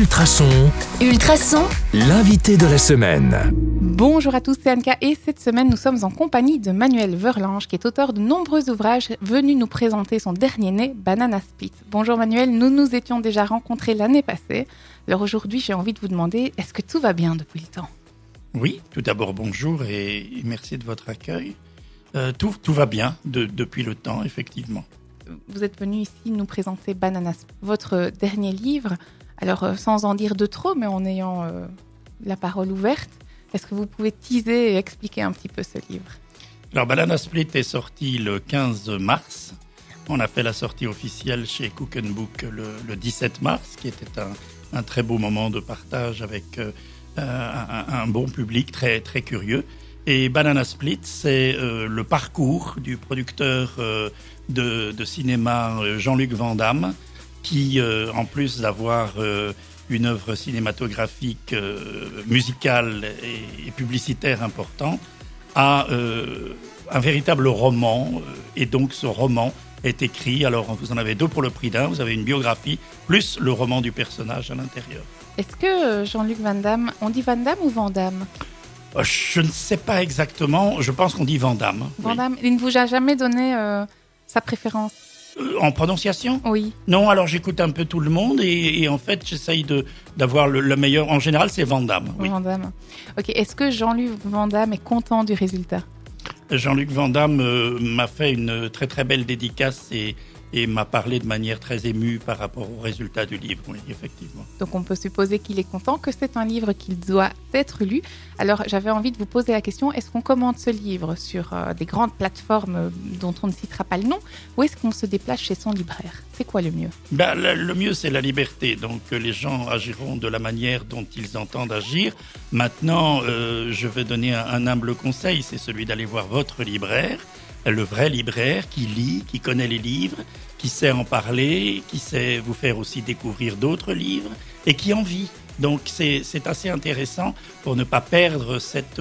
Ultrason, Ultrason, l'invité de la semaine. Bonjour à tous, c'est Anka et cette semaine nous sommes en compagnie de Manuel Verlange qui est auteur de nombreux ouvrages venus nous présenter son dernier né, Banana Split. Bonjour Manuel, nous nous étions déjà rencontrés l'année passée. Alors aujourd'hui j'ai envie de vous demander, est-ce que tout va bien depuis le temps? Oui, tout d'abord bonjour et merci de votre accueil. Euh, tout, tout va bien de- depuis le temps, effectivement. Vous êtes venu ici nous présenter Banana Split, votre dernier livre. Alors euh, sans en dire de trop mais en ayant euh, la parole ouverte, est-ce que vous pouvez teaser et expliquer un petit peu ce livre? Alors, Banana Split est sorti le 15 mars. On a fait la sortie officielle chez Cook le, le 17 mars, qui était un, très beau moment de partage avec euh, un, bon public très, très curieux. Et Banana Split, c'est le parcours du producteur de, de cinéma Jean-Luc Van Damme, qui, euh, en plus d'avoir euh, une œuvre cinématographique, euh, musicale et, et publicitaire importante, a un véritable roman. Et donc ce roman est écrit, alors vous en avez deux pour le prix d'un, vous avez une biographie, plus le roman du personnage à l'intérieur. Est-ce que Jean-Luc Van Damme, on dit Van Damme ou Van Damme? Je ne sais pas exactement, je pense qu'on dit Vandame. Van Damme, il ne vous a jamais donné euh, sa préférence? En prononciation Oui. Non, alors j'écoute un peu tout le monde et, et en fait j'essaye de- d'avoir le, le meilleur. En général, c'est Vandame. Oui. Van Damme. Ok, est-ce que Jean-Luc Van Damme est content du résultat? Jean-Luc Vandame euh, m'a fait une très très belle dédicace et, et m'a parlé de manière très émue par rapport au résultat du livre. Oui, effectivement. Donc on peut supposer qu'il est content, que c'est un livre qu'il doit être lu. Alors j'avais envie de vous poser la question, est-ce qu'on commande ce livre sur euh, des grandes plateformes euh, dont on ne citera pas le nom, ou est-ce qu'on se déplace chez son libraire? C'est quoi le mieux? Ben, le, le mieux, c'est la liberté. Donc, euh, les gens agiront de la manière dont ils entendent agir. Maintenant, euh, je vais donner un, un humble conseil, c'est celui d'aller voir votre libraire, le vrai libraire qui lit, qui connaît les livres, qui sait en parler, qui sait vous faire aussi découvrir d'autres livres et qui en vit. Donc, c'est assez intéressant pour ne pas perdre cette,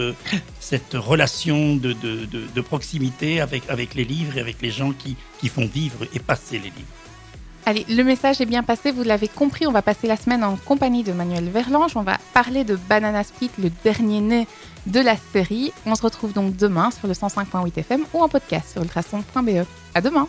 cette relation de, de, de, de proximité avec, avec les livres et avec les gens qui, qui font vivre et passer les livres. Allez, le message est bien passé, vous l'avez compris, on va passer la semaine en compagnie de Manuel Verlange, on va parler de Banana Split, le dernier né de la série. On se retrouve donc demain sur le 105.8 FM ou en podcast sur ultrason.be. À demain